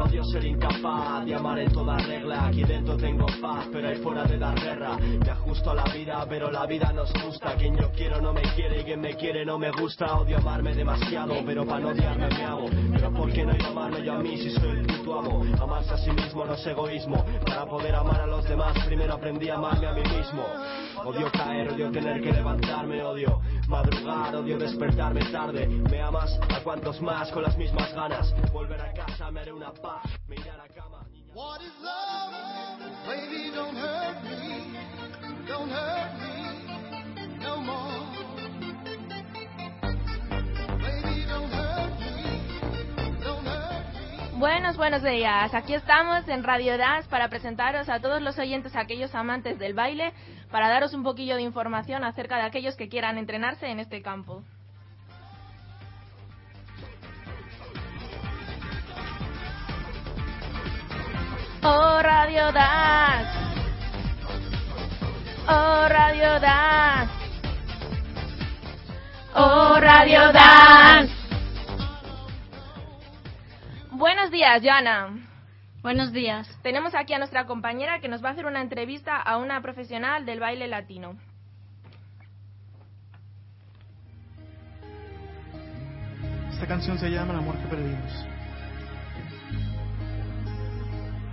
Odio ser incapaz de amar en toda regla. Aquí dentro tengo paz, pero ahí fuera de dar guerra. Me ajusto a la vida, pero la vida nos gusta. Quien yo quiero no me quiere y quien me quiere no me gusta. Odio amarme demasiado, pero para no odiarme me hago Pero ¿por qué no hay amarme yo a mí si soy el puto amo? Amarse a sí mismo no es egoísmo. Para poder amar a los demás primero aprendí a amarme a mí mismo. Odio caer, odio tener que levantarme, odio madrugar, odio despertarme tarde. Me amas a cuantos más con las mismas ganas. Volver a casa me haré una paz a. Buenos, buenos días. Aquí estamos en Radio Das para presentaros a todos los oyentes, aquellos amantes del baile, para daros un poquillo de información acerca de aquellos que quieran entrenarse en este campo. Oh Radio Das. Oh Radio Das. Oh Radio Das. Buenos días, Joana. Buenos días. Tenemos aquí a nuestra compañera que nos va a hacer una entrevista a una profesional del baile latino. Esta canción se llama El amor que perdimos.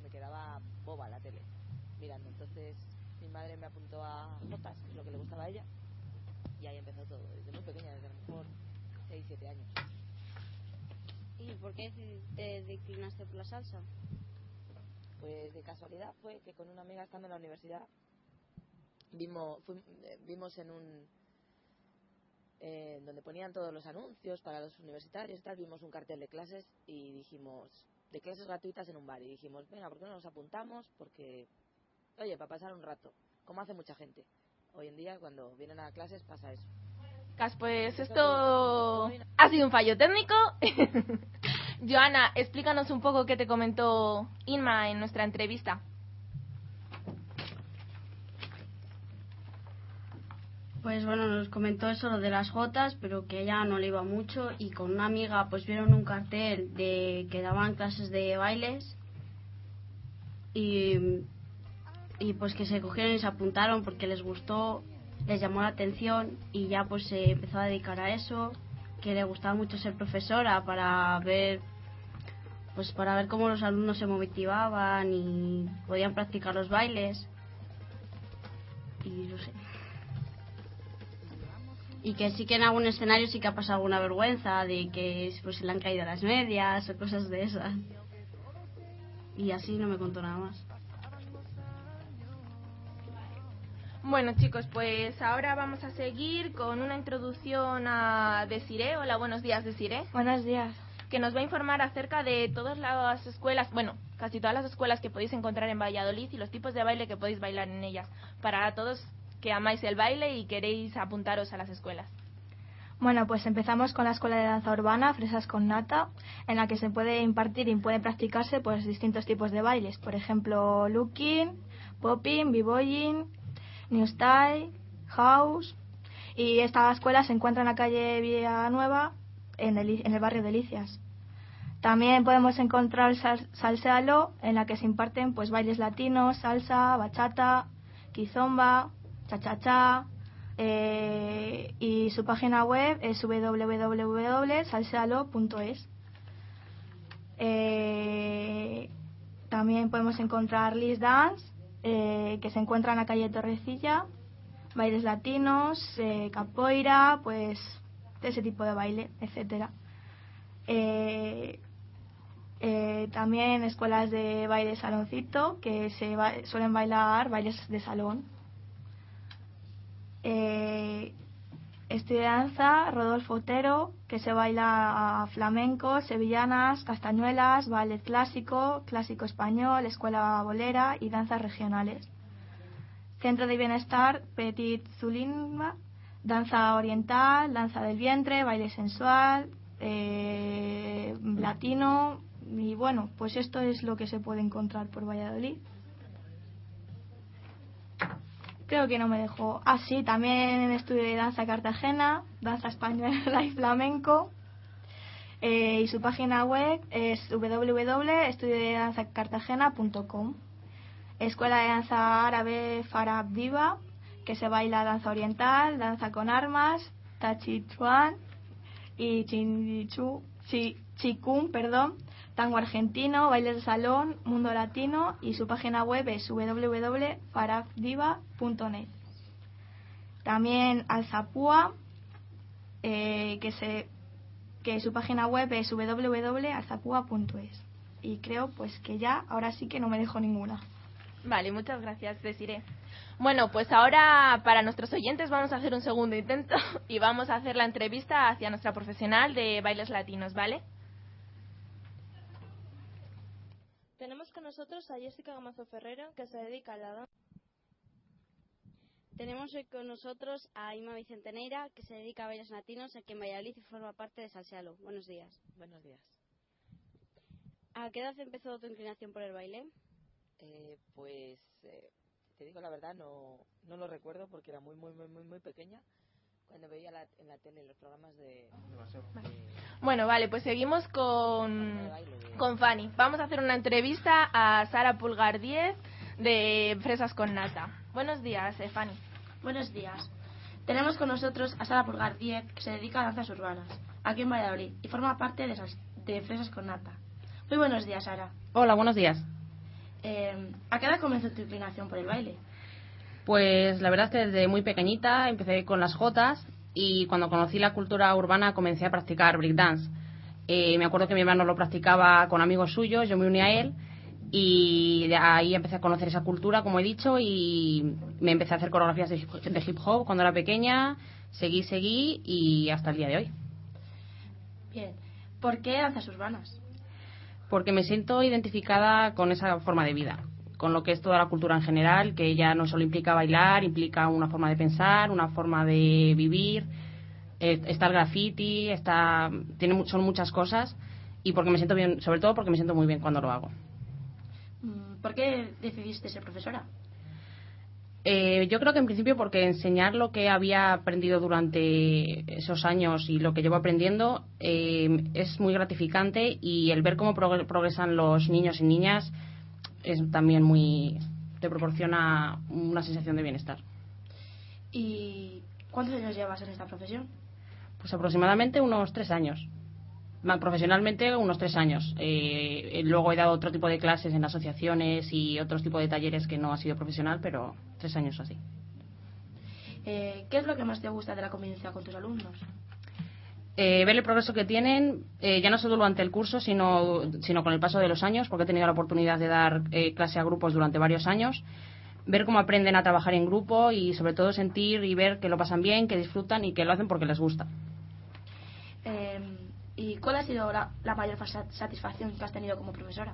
me quedaba boba la tele mirando. Entonces mi madre me apuntó a Jotas, que es lo que le gustaba a ella, y ahí empezó todo, desde muy pequeña, desde a lo mejor 6, 7 años. ¿Y por qué te declinaste por la salsa? Pues de casualidad fue que con una amiga estando en la universidad vimos, eh, vimos en un eh, donde ponían todos los anuncios para los universitarios y tal, vimos un cartel de clases y dijimos, de clases gratuitas en un bar y dijimos, venga, ¿por qué no nos apuntamos? Porque, oye, para pasar un rato, como hace mucha gente. Hoy en día cuando vienen a clases pasa eso. Cas, pues esto ha sido un fallo técnico. Joana, explícanos un poco qué te comentó Inma en nuestra entrevista. Pues bueno, nos comentó eso lo de las jotas, pero que ella no le iba mucho y con una amiga pues vieron un cartel de que daban clases de bailes y, y pues que se cogieron y se apuntaron porque les gustó, les llamó la atención y ya pues se empezó a dedicar a eso, que le gustaba mucho ser profesora para ver pues para ver cómo los alumnos se motivaban y podían practicar los bailes. Y no sé y que sí que en algún escenario sí que ha pasado alguna vergüenza de que pues se le han caído las medias o cosas de esas y así no me contó nada más Bueno, chicos, pues ahora vamos a seguir con una introducción a Desiree. Hola, buenos días, Desiree. Buenos días. Que nos va a informar acerca de todas las escuelas, bueno, casi todas las escuelas que podéis encontrar en Valladolid y los tipos de baile que podéis bailar en ellas. Para todos que amáis el baile y queréis apuntaros a las escuelas. Bueno, pues empezamos con la Escuela de Danza Urbana, Fresas con Nata, en la que se puede impartir y puede practicarse pues distintos tipos de bailes. Por ejemplo, looking, popping, b-boying, new style, house. Y esta escuela se encuentra en la calle Villanueva, en el, en el barrio de Delicias. También podemos encontrar sal- Salsealo, en la que se imparten pues bailes latinos, salsa, bachata, cha-cha-cha, eh, y su página web es www.salsealo.es. Eh, también podemos encontrar Liz Dance, eh, que se encuentra en la calle Torrecilla, bailes latinos, eh, capoeira, pues ese tipo de baile, etcétera. También escuelas de baile saloncito que se ba- suelen bailar bailes de salón. Eh, danza, Rodolfo Otero, que se baila flamenco, sevillanas, castañuelas, ballet clásico, clásico español, escuela bolera y danzas regionales. Centro de Bienestar, Petit Zulimba, danza oriental, danza del vientre, baile sensual, eh, latino y bueno, pues esto es lo que se puede encontrar por Valladolid. Creo que no me dejó. Ah, sí, también estudio de danza Cartagena, danza española y flamenco. Eh, y su página web es www.estudiodedanzacartagena.com. Escuela de danza árabe Farab Diva, que se baila danza oriental, danza con armas, tachichuan y chindichu, chi, chikung, perdón, tango argentino, bailes de salón, mundo latino y su página web es www.farabdiva.net. También Alzapúa, eh, que se que su página web es www.alzapúa.es. Y creo pues que ya, ahora sí que no me dejo ninguna. Vale, muchas gracias, Desiree. Bueno, pues ahora para nuestros oyentes vamos a hacer un segundo intento y vamos a hacer la entrevista hacia nuestra profesional de bailes latinos, ¿vale? Tenemos con nosotros a Jessica Gamazo Ferrero, que se dedica a la danza. Tenemos hoy con nosotros a Ima Vicenteneira, que se dedica a bailes latinos aquí en Valladolid y forma parte de Salsealo. Buenos días. Buenos días. ¿A qué edad empezó tu inclinación por el baile? Eh, pues eh, te digo la verdad, no, no lo recuerdo porque era muy, muy, muy, muy, muy pequeña cuando veía la- en la tele los programas de, Bueno, vale, pues seguimos con, con Fanny. Vamos a hacer una entrevista a Sara Pulgar 10 de Fresas con Nata. Buenos días, eh, Fanny. Buenos días. Tenemos con nosotros a Sara Pulgar 10, que se dedica a danzas urbanas, aquí en Valladolid, y forma parte de, de Fresas con Nata. Muy buenos días, Sara. Hola, buenos días. Eh, ¿A qué edad comenzó tu inclinación por el baile? Pues la verdad es que desde muy pequeñita empecé con las jotas y cuando conocí la cultura urbana comencé a practicar breakdance. Eh, me acuerdo que mi hermano lo practicaba con amigos suyos, yo me uní a él y de ahí empecé a conocer esa cultura, como he dicho, y me empecé a hacer coreografías de hip, de hip hop cuando era pequeña, seguí, seguí y hasta el día de hoy. Bien. ¿Por qué danzas urbanas? porque me siento identificada con esa forma de vida, con lo que es toda la cultura en general, que ya no solo implica bailar, implica una forma de pensar, una forma de vivir, eh, está el graffiti, está, tiene, son muchas cosas y porque me siento bien, sobre todo porque me siento muy bien cuando lo hago. Mm, ¿Por qué decidiste ser profesora? Eh, yo creo que en principio porque enseñar lo que había aprendido durante esos años y lo que llevo aprendiendo eh, es muy gratificante y el ver cómo prog- progresan los niños y niñas es también muy te proporciona una sensación de bienestar. ¿Y cuántos años llevas en esta profesión? Pues aproximadamente unos tres años. Profesionalmente unos tres años. Eh, eh, luego he dado otro tipo de clases en asociaciones y otros tipos de talleres que no ha sido profesional, pero tres años así. Eh, ¿Qué es lo que más te gusta de la convivencia con tus alumnos? Eh, ver el progreso que tienen, eh, ya no solo durante el curso, sino, sino con el paso de los años, porque he tenido la oportunidad de dar eh, clase a grupos durante varios años, ver cómo aprenden a trabajar en grupo y sobre todo sentir y ver que lo pasan bien, que disfrutan y que lo hacen porque les gusta. Eh, ¿Y cuál ha sido la, la mayor fa- satisfacción que has tenido como profesora?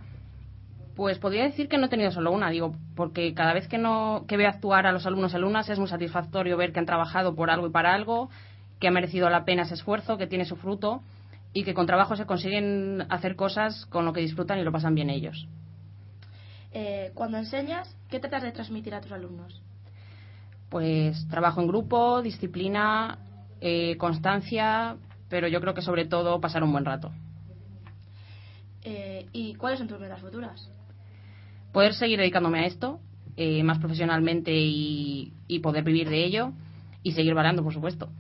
Pues podría decir que no he tenido solo una, digo, porque cada vez que, no, que veo actuar a los alumnos y alumnas es muy satisfactorio ver que han trabajado por algo y para algo, que ha merecido la pena ese esfuerzo, que tiene su fruto y que con trabajo se consiguen hacer cosas con lo que disfrutan y lo pasan bien ellos. Eh, cuando enseñas, ¿qué tratas de transmitir a tus alumnos? Pues trabajo en grupo, disciplina, eh, constancia, pero yo creo que sobre todo pasar un buen rato. Eh, ¿Y cuáles son tus metas futuras? Poder seguir dedicándome a esto eh, más profesionalmente y, y poder vivir de ello y seguir bailando, por supuesto.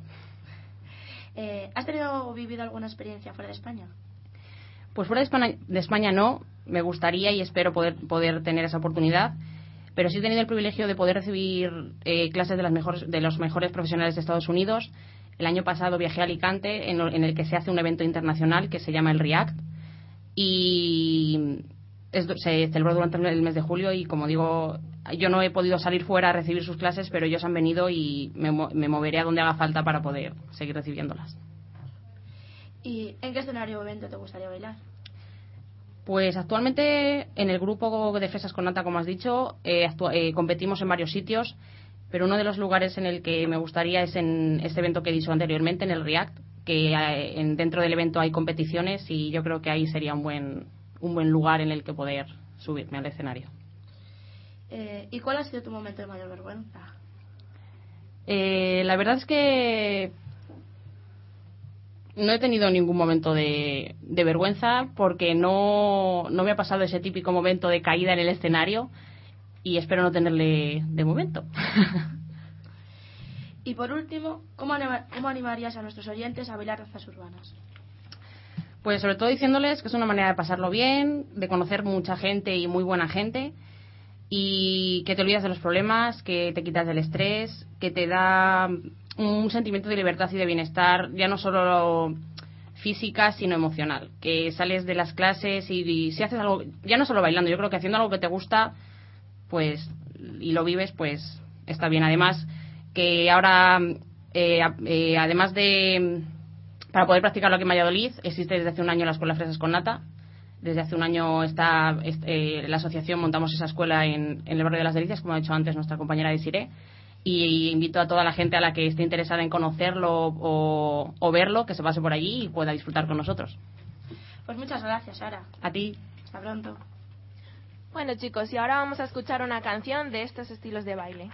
Eh, ¿Has tenido o vivido alguna experiencia fuera de España? Pues fuera de España, no, me gustaría y espero poder, poder tener esa oportunidad, pero sí he tenido el privilegio de poder recibir eh, clases de, las mejores, de los mejores profesionales de Estados Unidos. El año pasado viajé a Alicante, en, en el que se hace un evento internacional que se llama el REACT, y es- se celebró durante el mes de julio y como digo yo no he podido salir fuera a recibir sus clases pero ellos han venido y me, me moveré a donde haga falta para poder seguir recibiéndolas ¿Y en qué escenario o evento te gustaría bailar? pues actualmente en el grupo de Fresas con Nata como has dicho eh, eh, competimos en varios sitios pero uno de los lugares en el que me gustaría es en este evento que he dicho anteriormente en el React que eh, en- dentro del evento hay competiciones y yo creo que ahí sería un buen un buen lugar en el que poder subirme al escenario Eh, ¿Y cuál ha sido tu momento de mayor vergüenza? Eh, la verdad es que no he tenido ningún momento de, de vergüenza porque no, no me ha pasado ese típico momento de caída en el escenario y espero no tenerle de momento. Y por último, ¿cómo, anima- cómo animarías a nuestros oyentes a bailar danzas urbanas? Pues sobre todo diciéndoles que es una manera de pasarlo bien, de conocer mucha gente y muy buena gente y que te olvidas de los problemas, que te quitas del estrés, que te da un sentimiento de libertad y de bienestar, ya no solo física, sino emocional. Que sales de las clases y, si haces algo, ya no solo bailando, yo creo que haciendo algo que te gusta, pues, y lo vives, pues está bien. Además, que ahora, eh, eh, además de para poder practicarlo aquí en Valladolid, existe desde hace un año la Escuela Fresas con Nata. Desde hace un año está est- eh, la asociación, montamos esa escuela en, en el barrio de las Delicias, como ha dicho antes nuestra compañera Desiree. Y invito a toda la gente a la que esté interesada en conocerlo o, o verlo, que se pase por allí y pueda disfrutar con nosotros. Pues muchas gracias, Sara. A ti. Hasta pronto. Bueno chicos, y ahora vamos a escuchar una canción de estos estilos de baile.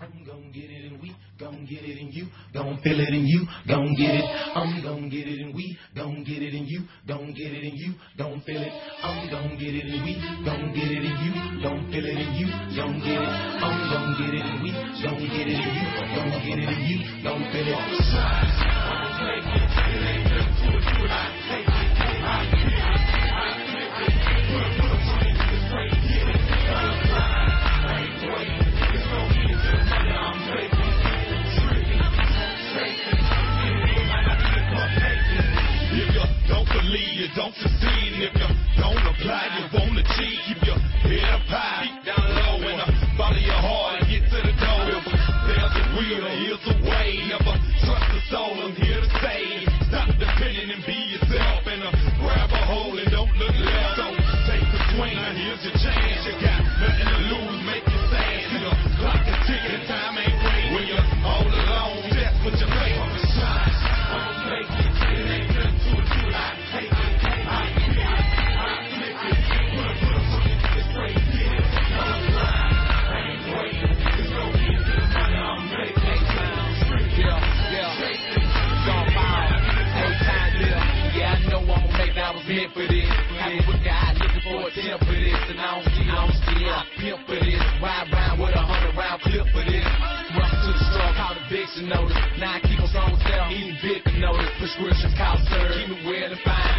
I'm gon' get it and we gon' get it and you gon' feel it and you gon' get it. I'm gon' get it and we gon' get it and you gon' get it and you gon' feel it. I'm gon' get it and we gon' get it and you gon' feel it and you gon' get it. I'm gon' get it and we gon' get it and you gon' get it and you gon' feel it.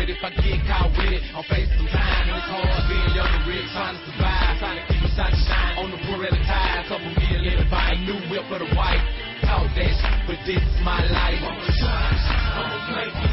But if I get caught with it, I'm facing some time. And it's hard being young and rich, trying to survive. Trying to keep a shot to shine on the Pirelli tire. Couple million in the buy a new whip for the wife. Talk that shit, but this is my life. I'm a shine. I'm a make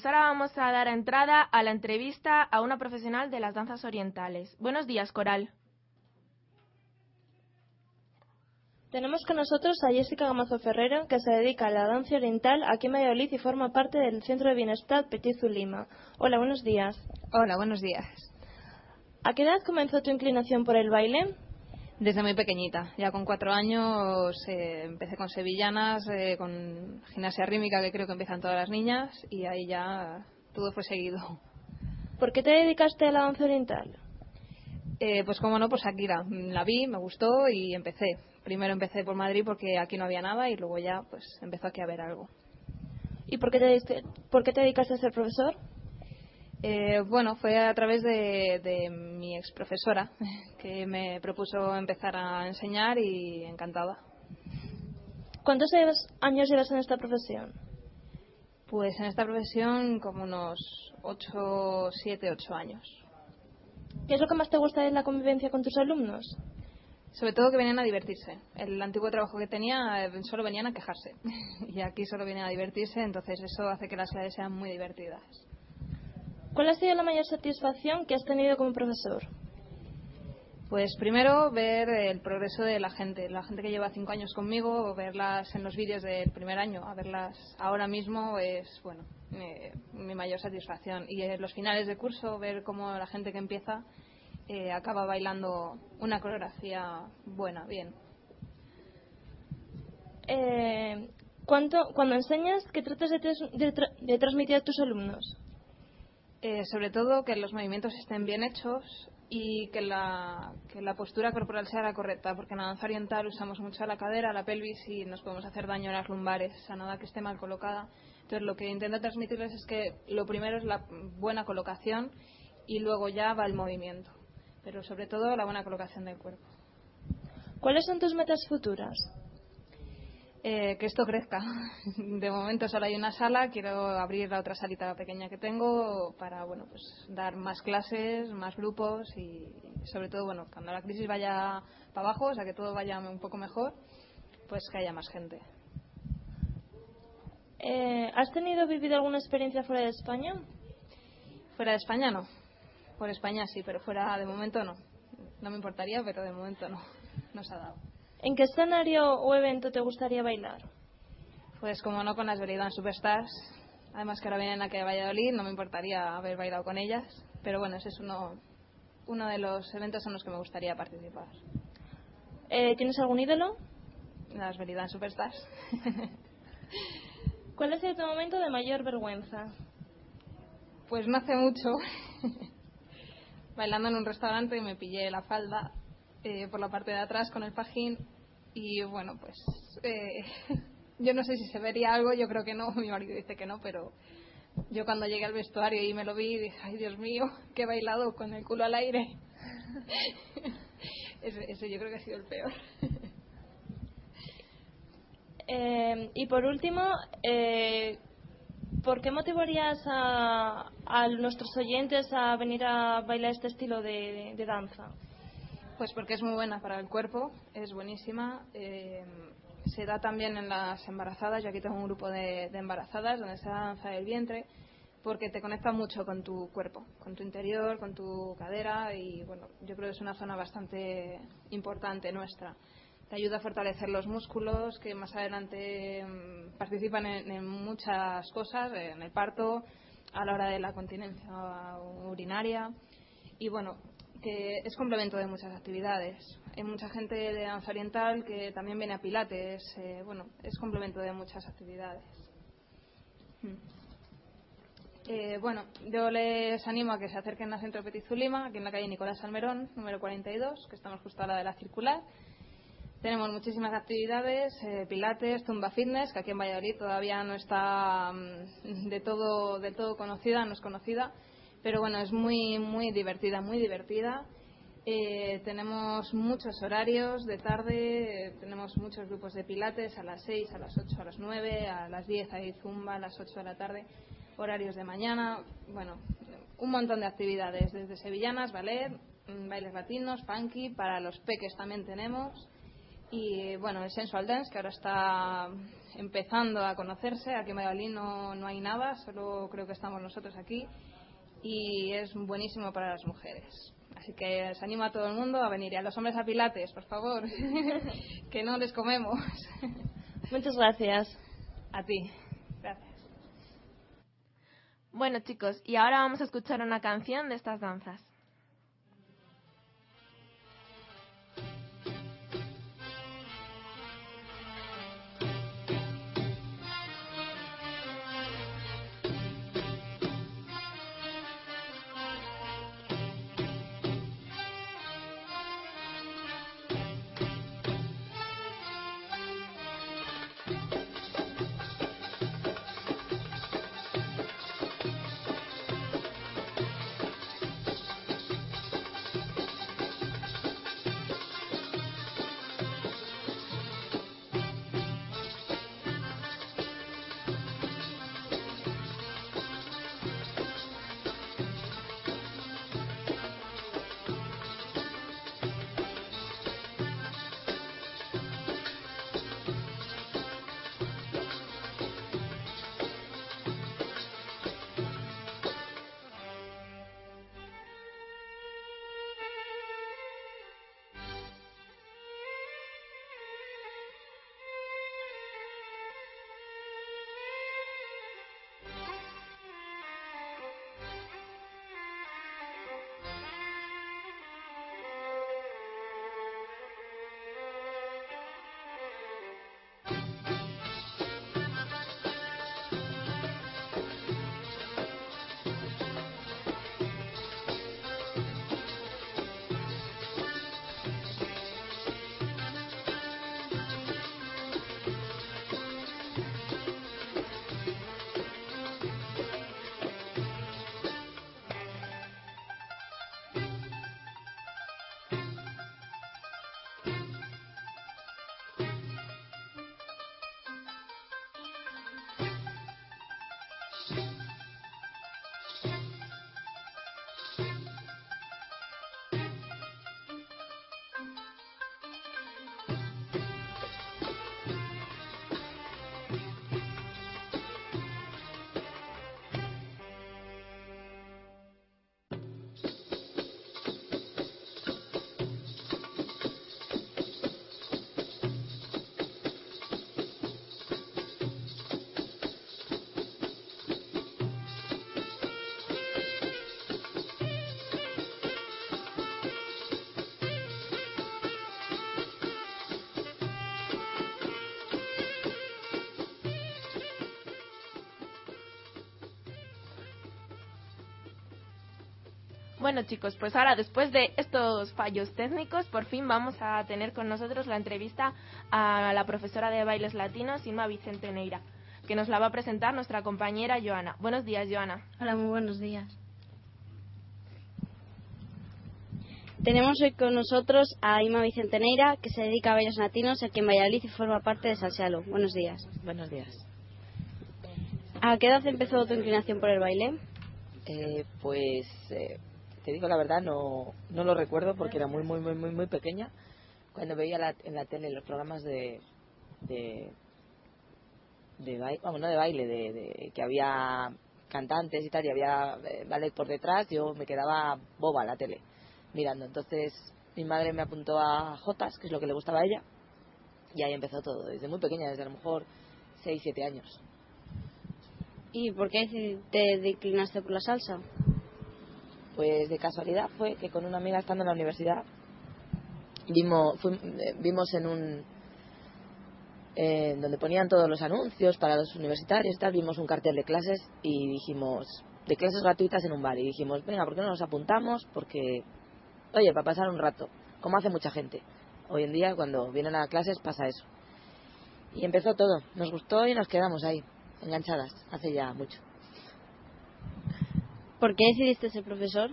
pues ahora vamos a dar entrada a la entrevista a una profesional de las danzas orientales. Buenos días, Coral. Tenemos con nosotros a Jessica Gamazo Ferrero, que se dedica a la danza oriental aquí en Valladolid y forma parte del Centro de Bienestar Petit Zulima. Hola, buenos días. Hola, buenos días. ¿A qué edad comenzó tu inclinación por el baile? Desde muy pequeñita, ya con cuatro años eh, empecé con sevillanas, eh, con gimnasia rítmica que creo que empiezan todas las niñas y ahí ya todo fue seguido. ¿Por qué te dedicaste a la danza oriental? Eh, pues como no, pues aquí la, vi, me gustó y empecé. Primero empecé por Madrid porque aquí no había nada y luego ya pues empezó aquí a haber algo. ¿Y por qué te, diste- por qué te dedicaste a ser profesor? Eh, bueno, fue a través de, de mi ex profesora que me propuso empezar a enseñar y encantada. ¿Cuántos años llevas en esta profesión? Pues en esta profesión como unos 8, 7, 8 años. ¿Qué es lo que más te gusta de la convivencia con tus alumnos? Sobre todo que venían a divertirse. El antiguo trabajo que tenía eh, solo venían a quejarse y aquí solo vienen a divertirse, entonces eso hace que las clases sean muy divertidas. ¿Cuál ha sido la mayor satisfacción que has tenido como profesor? Pues primero ver el progreso de la gente, la gente que lleva cinco años conmigo, verlas en los vídeos del primer año, a verlas ahora mismo es bueno eh, mi mayor satisfacción. Y en los finales de curso ver cómo la gente que empieza eh, acaba bailando una coreografía buena, bien. Eh, ¿cuánto, cuando enseñas, ¿qué tratas de, tras- de tra- de transmitir a tus alumnos? Eh, sobre todo que los movimientos estén bien hechos y que la, que la postura corporal sea la correcta, porque en la danza oriental usamos mucho la cadera, la pelvis y nos podemos hacer daño a las lumbares, a nada que esté mal colocada. Entonces lo que intento transmitirles es que lo primero es la buena colocación y luego ya va el movimiento, pero sobre todo la buena colocación del cuerpo. ¿Cuáles son tus metas futuras? Eh, que esto crezca. De momento solo hay una sala, quiero abrir la otra salita pequeña que tengo para bueno pues dar más clases, más grupos y sobre todo bueno cuando la crisis vaya para abajo, o sea que todo vaya un poco mejor, pues que haya más gente. Eh, ¿Has tenido vivido alguna experiencia fuera de España? Fuera de España no, por España sí, pero fuera de momento no. No me importaría, pero de momento no, no se ha dado. ¿En qué escenario o evento te gustaría bailar? Pues como no con las Veridan Superstars, además que ahora vienen aquí a Valladolid, no me importaría haber bailado con ellas, pero bueno, ese es uno, uno de los eventos en los que me gustaría participar. Eh, ¿Tienes algún ídolo? Las Veridan Superstars. ¿Cuál ha sido tu momento de mayor vergüenza? Pues no hace mucho, bailando en un restaurante y me pillé la falda eh, por la parte de atrás con el fajín y bueno, pues eh, yo no sé si se vería algo, yo creo que no, mi marido dice que no, pero yo cuando llegué al vestuario y me lo vi dije, ay Dios mío, que he bailado con el culo al aire. ese, ese yo creo que ha sido el peor. Eh, y por último, eh, ¿por qué motivarías a, a nuestros oyentes a venir a bailar este estilo de danza? Pues porque es muy buena para el cuerpo, es buenísima. eh, se da también en las embarazadas. Yo aquí tengo un grupo de, embarazadas donde se da danza del vientre porque te conecta mucho con tu cuerpo, con tu interior, con tu cadera y bueno, yo creo que es una zona bastante importante nuestra. Te ayuda a fortalecer los músculos que más adelante mm, participan en, en muchas cosas, en el parto, a la hora de la continencia urinaria y bueno, que es complemento de muchas actividades. Hay mucha gente de danza oriental que también viene a Pilates, eh, bueno, es complemento de muchas actividades. Mm. Eh, bueno, yo les animo a que se acerquen al Centro Petit Zulima, aquí en la calle Nicolás Almerón, número 42, que estamos justo a la de la circular. Tenemos muchísimas actividades, eh, pilates, zumba fitness, que aquí en Valladolid todavía no está mm, de todo, de todo conocida, no es conocida, pero bueno, es muy, muy divertida, muy divertida. Eh, tenemos muchos horarios de tarde, tenemos muchos grupos de pilates a las 6, a las 8, a las 9, a las 10 hay zumba, a las 8 de la tarde, horarios de mañana, bueno, un montón de actividades, desde sevillanas, ballet, mm, bailes latinos, funky, para los peques también tenemos. Y bueno, el Sensual Dance, que ahora está empezando a conocerse. Aquí en Valladolid no, no hay nada, solo creo que estamos nosotros aquí. Y es buenísimo para las mujeres. Así que os animo a todo el mundo a venir. Y a los hombres a Pilates, por favor, que no les comemos. Muchas gracias. A ti. Gracias. Bueno, chicos, y ahora vamos a escuchar una canción de estas danzas. Bueno chicos, pues ahora después de estos fallos técnicos, por fin vamos a tener con nosotros la entrevista a la profesora de bailes latinos, Inma Vicente Neira, que nos la va a presentar nuestra compañera Joana. Buenos días, Joana. Hola, muy buenos días. Tenemos hoy con nosotros a Ima Vicente Neira, que se dedica a bailes latinos aquí en Valladolid y forma parte de Salsealo. Buenos días. Buenos días. ¿A qué edad empezó tu inclinación por el baile? Eh, pues eh, te digo la verdad, no, no lo recuerdo porque era muy, muy, muy, muy, muy pequeña. Cuando veía en la tele los programas de. de, baile, vamos, no de baile, de, de- que había cantantes y tal, y había eh, ballet por detrás, yo me quedaba boba la tele mirando. Entonces mi madre me apuntó a Jotas, que es lo que le gustaba a ella, y ahí empezó todo, desde muy pequeña, desde a lo mejor 6, 7 años. ¿Y por qué te declinaste por la salsa? Pues de casualidad fue que con una amiga estando en la universidad vimos, eh, vimos en un donde ponían todos los anuncios para los universitarios tal, vimos un cartel de clases y dijimos, de clases gratuitas en un bar y dijimos, venga, ¿por qué no nos apuntamos? Porque, oye, para pasar un rato, como hace mucha gente. Hoy en día cuando vienen a clases pasa eso. Y empezó todo, nos gustó y nos quedamos ahí, enganchadas, hace ya mucho. ¿Por qué decidiste ser profesor?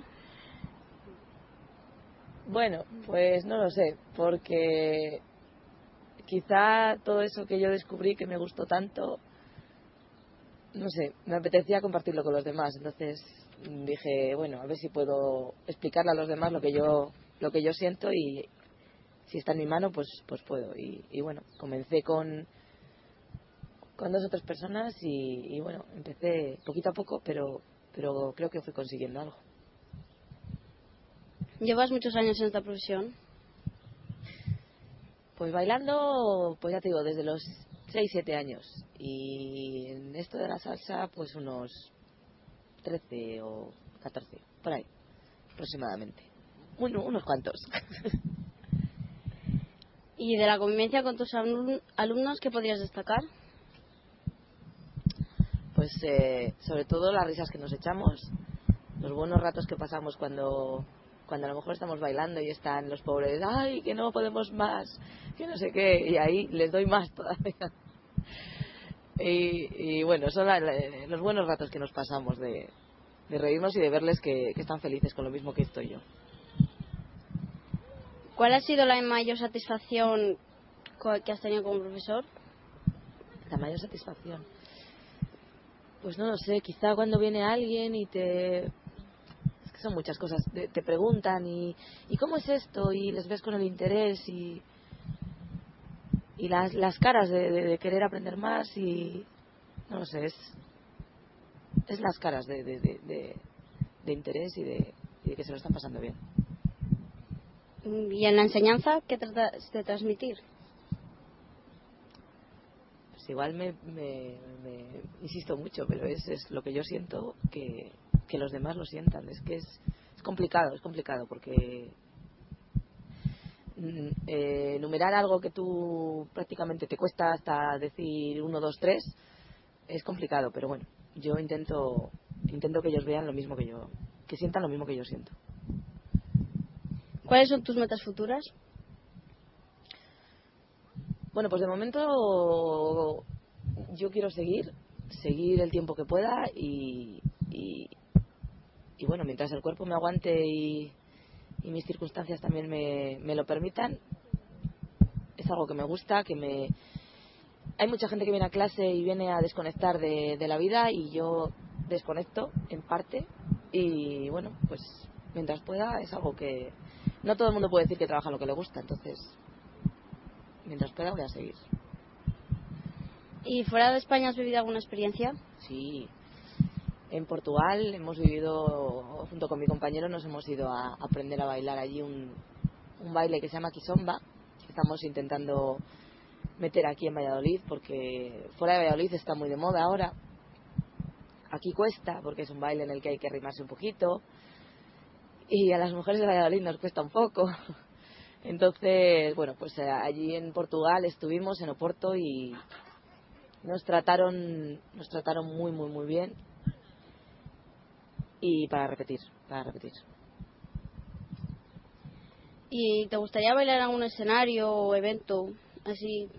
Bueno, pues no lo sé, porque quizá todo eso que yo descubrí que me gustó tanto, no sé, me apetecía compartirlo con los demás. Entonces dije, bueno, a ver si puedo explicarle a los demás lo que yo, lo que yo siento y, si está en mi mano, pues, pues puedo. Y, y bueno, comencé con, con dos o tres personas y, y bueno, empecé poquito a poco, pero, pero creo que fui consiguiendo algo. ¿Llevas muchos años en esta profesión? Pues bailando, pues ya te digo, desde los 6, 7 años. Y en esto de la salsa, pues unos 13 o 14, por ahí, aproximadamente. Bueno, unos cuantos. ¿Y de la convivencia con tus alum- alumnos qué podrías destacar? Pues eh, sobre todo las risas que nos echamos, los buenos ratos que pasamos cuando, cuando a lo mejor estamos bailando y están los pobres, ay, que no podemos más, que no sé qué, y ahí les doy más todavía. Y, y bueno, son la- la- los buenos ratos que nos pasamos de, de reírnos y de verles que, que están felices con lo mismo que estoy yo. ¿Cuál ha sido la mayor satisfacción que has tenido como profesor? La mayor satisfacción. Pues no lo sé, quizá cuando viene alguien y te... Es que son muchas cosas. Te, preguntan y, ¿y cómo es esto? Y les ves con el interés y, y las, las caras de, de- querer aprender más y... No lo sé, es, es las caras de, de, interés y de, y de que se lo están pasando bien. ¿Y en la enseñanza qué tratas de transmitir? Pues igual me, me- me insisto mucho, pero es, es lo que yo siento que, que los demás lo sientan. Es que es, es complicado, es complicado porque mm, eh, enumerar algo que tú prácticamente te cuesta hasta decir uno, dos, tres es complicado, pero bueno, yo intento intento que ellos vean lo mismo que yo, que sientan lo mismo que yo siento. ¿Cuáles son tus metas futuras? Bueno, pues de momento yo quiero seguir, seguir el tiempo que pueda y, y, bueno, mientras el cuerpo me aguante y, y mis circunstancias también me, me lo permitan, es algo que me gusta, que me... Hay mucha gente que viene a clase y viene a desconectar de, de la vida y yo desconecto en parte y bueno, pues mientras pueda es algo que no todo el mundo puede decir que trabaja lo que le gusta, entonces mientras pueda voy a seguir. ¿Y fuera de España has vivido alguna experiencia? Sí, en Portugal hemos vivido, junto con mi compañero, nos hemos ido a aprender a bailar allí un, un baile que se llama Kizomba, estamos intentando meter aquí en Valladolid, porque fuera de Valladolid está muy de moda ahora. Aquí cuesta, porque es un baile en el que hay que arrimarse un poquito, y a las mujeres de Valladolid nos cuesta un poco. Entonces, bueno, pues eh, allí en Portugal estuvimos en Oporto y nos trataron, nos trataron muy, muy, muy bien. Y para repetir, para repetir. ¿Y te gustaría bailar en algún escenario o evento así?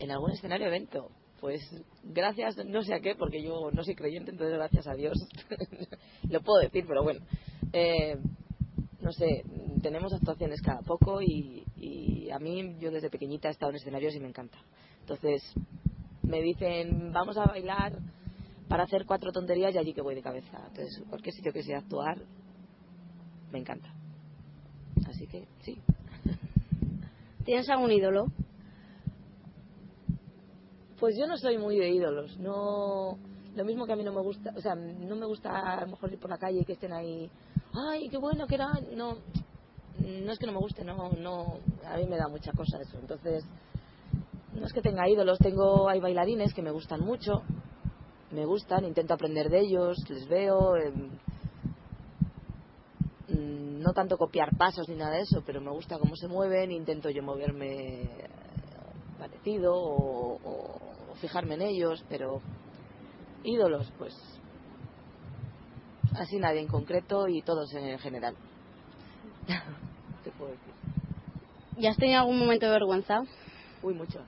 En algún escenario evento, pues gracias, no sé a qué, porque yo no soy creyente, entonces gracias a Dios lo puedo decir, pero bueno, eh, no sé, tenemos actuaciones cada poco y, y a mí yo desde pequeñita he estado en escenarios y me encanta. Entonces me dicen, vamos a bailar para hacer cuatro tonterías y allí que voy de cabeza. Entonces, cualquier sitio que sea actuar, me encanta. Así que sí. ¿Tienes algún ídolo? Pues yo no soy muy de ídolos, no lo mismo que a mí no me gusta, o sea, no me gusta a lo mejor ir por la calle y que estén ahí, ay, qué bueno que era, no, no es que no me guste, no, no, a mí me da mucha cosa eso, entonces, no es que tenga ídolos, tengo, hay bailarines que me gustan mucho, me gustan, intento aprender de ellos, les veo, mm, no tanto copiar pasos ni nada de eso, pero me gusta cómo se mueven, intento yo moverme parecido o, o- o fijarme en ellos, pero ídolos, pues así nadie en concreto y todos en general. ¿Qué puedo decir? ¿Y has tenido algún momento de vergüenza? Uy, mucho.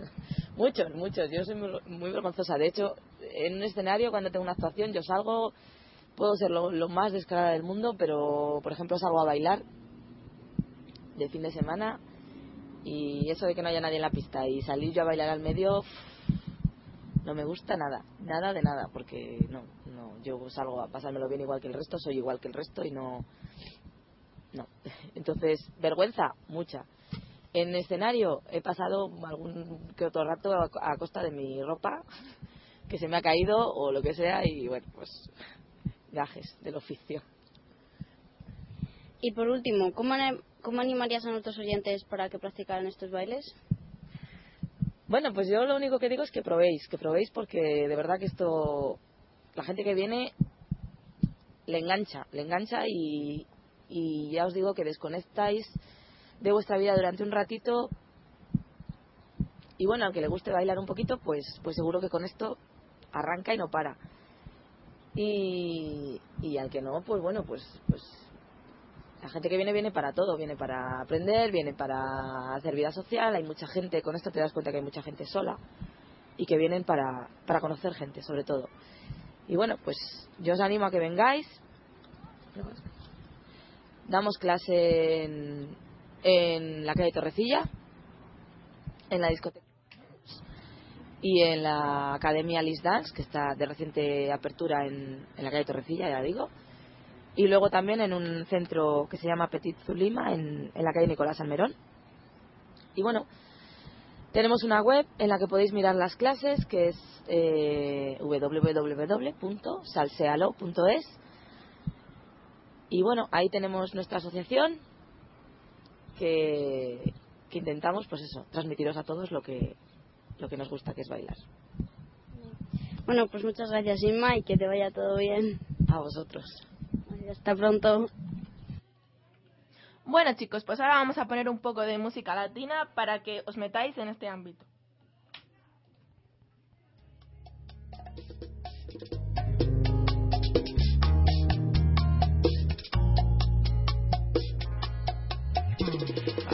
muchos, muchos. Yo soy muy, muy vergonzosa. De hecho, en un escenario, cuando tengo una actuación, yo salgo, puedo ser lo, lo más descarada del mundo, pero, por ejemplo, salgo a bailar de fin de semana y eso de que no haya nadie en la pista y salir yo a bailar al medio no me gusta nada, nada de nada, porque no, no, yo salgo a pasármelo bien igual que el resto, soy igual que el resto y no, no. Entonces, vergüenza, mucha. En escenario he pasado algún que otro rato a, costa de mi ropa que se me ha caído o lo que sea y bueno, pues gajes del oficio. Y por último, ¿cómo, cómo animarías a nuestros oyentes para que practicaran estos bailes? Bueno, pues yo lo único que digo es que probéis, que probéis porque de verdad que esto, la gente que viene le engancha, le engancha y, y ya os digo que desconectáis de vuestra vida durante un ratito y bueno, aunque le guste bailar un poquito, pues, pues seguro que con esto arranca y no para. Y, y al que no, pues bueno, pues, pues la gente que viene viene para todo, viene para aprender, viene para hacer vida social, hay mucha gente, con esto te das cuenta que hay mucha gente sola y que vienen para, para conocer gente sobre todo. Y bueno, pues yo os animo a que vengáis. Damos clase en, en la calle Torrecilla, en la discoteca y en la Academia Lis Dance, que está de reciente apertura en, en la calle Torrecilla, ya digo. Y luego también en un centro que se llama Petit Zulima, en, en la calle Nicolás Almerón. Y bueno, tenemos una web en la que podéis mirar las clases, que es eh, www.salsealo.es. Y bueno, ahí tenemos nuestra asociación, que, que intentamos, pues eso, transmitiros a todos lo que, lo que nos gusta, que es bailar. Bueno, pues muchas gracias Inma y que te vaya todo bien. A vosotros. Hasta pronto. Bueno chicos, pues ahora vamos a poner un poco de música latina para que os metáis en este ámbito.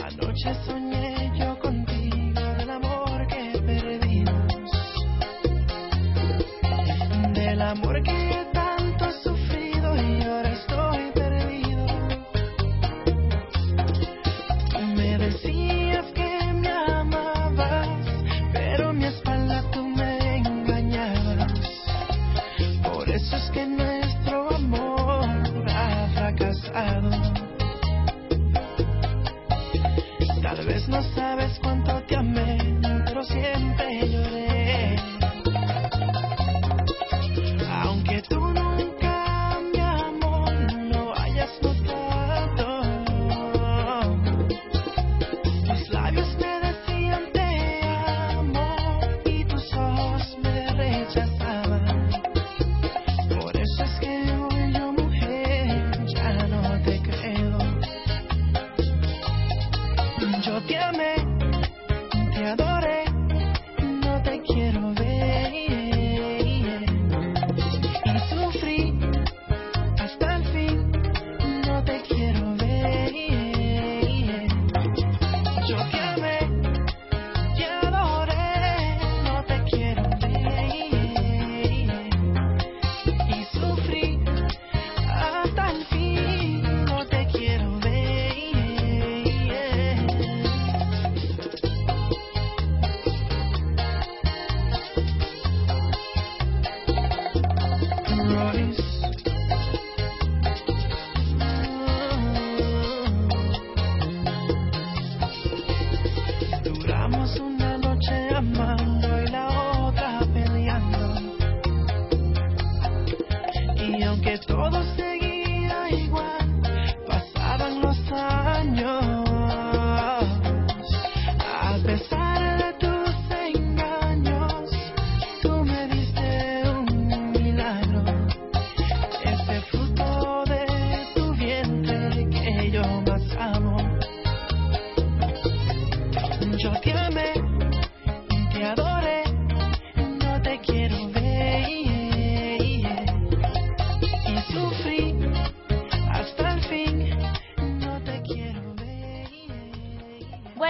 Anoche soñé yo contigo del amor que perdimos, del amor que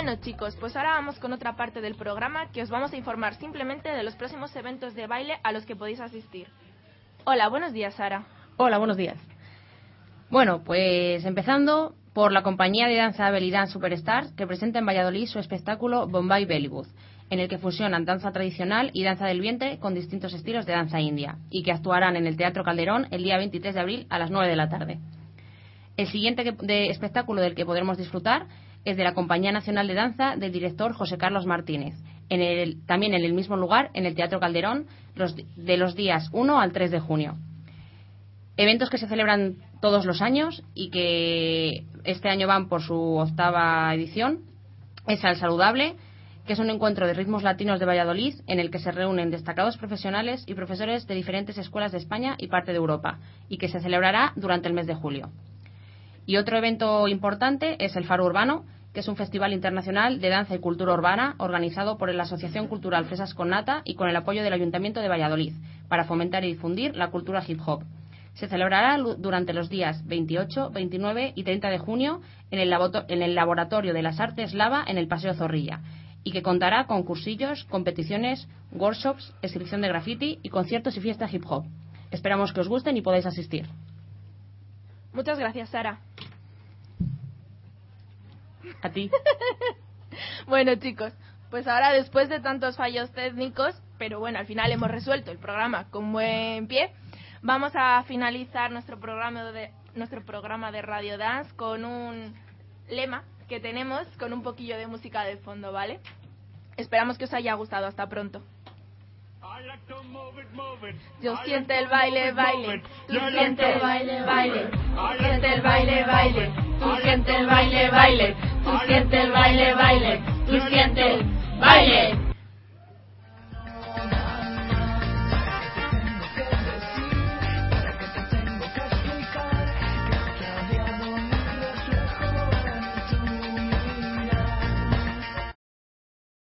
Bueno chicos, pues ahora vamos con otra parte del programa que os vamos a informar simplemente de los próximos eventos de baile a los que podéis asistir. Hola, buenos días Sara. Hola, buenos días. Bueno, pues empezando por la compañía de danza Belly Dance Superstar, que presenta en Valladolid su espectáculo Bombay Bollywood, en el que fusionan danza tradicional y danza del vientre con distintos estilos de danza india, y que actuarán en el Teatro Calderón el día 23 de abril a las 9 de la tarde. El siguiente espectáculo del que podremos disfrutar es de la Compañía Nacional de Danza del director José Carlos Martínez, en el- también en el mismo lugar, en el Teatro Calderón, de los días 1 al 3 de junio. Eventos que se celebran todos los años y que este año van por su octava edición. Es Al Saludable, que es un encuentro de ritmos latinos de Valladolid en el que se reúnen destacados profesionales y profesores de diferentes escuelas de España y parte de Europa y que se celebrará durante el mes de julio. Y otro evento importante es el Faro Urbano, que es un festival internacional de danza y cultura urbana organizado por la Asociación Cultural Fresas con Nata y con el apoyo del Ayuntamiento de Valladolid para fomentar y difundir la cultura hip hop. Se celebrará durante los días 28, 29 y 30 de junio en el, Laboratorio de las Artes Lava en el Paseo Zorrilla y que contará con cursillos, competiciones, workshops, exhibición de graffiti y conciertos y fiestas hip hop. Esperamos que os gusten y podáis asistir. Muchas gracias, Sara. A ti. bueno, chicos, pues ahora después de tantos fallos técnicos, pero bueno, al final hemos resuelto el programa con buen pie, vamos a finalizar nuestro programa de nuestro programa de Radio Dance con un lema que tenemos con un poquillo de música de fondo, ¿vale? Esperamos que os haya gustado. Hasta pronto. Yo siente el baile, baile. Tú siente el baile, baile. Tú siente el baile, baile. Tú siente el baile, baile. Tú siente el baile, baile. Tú siente el baile.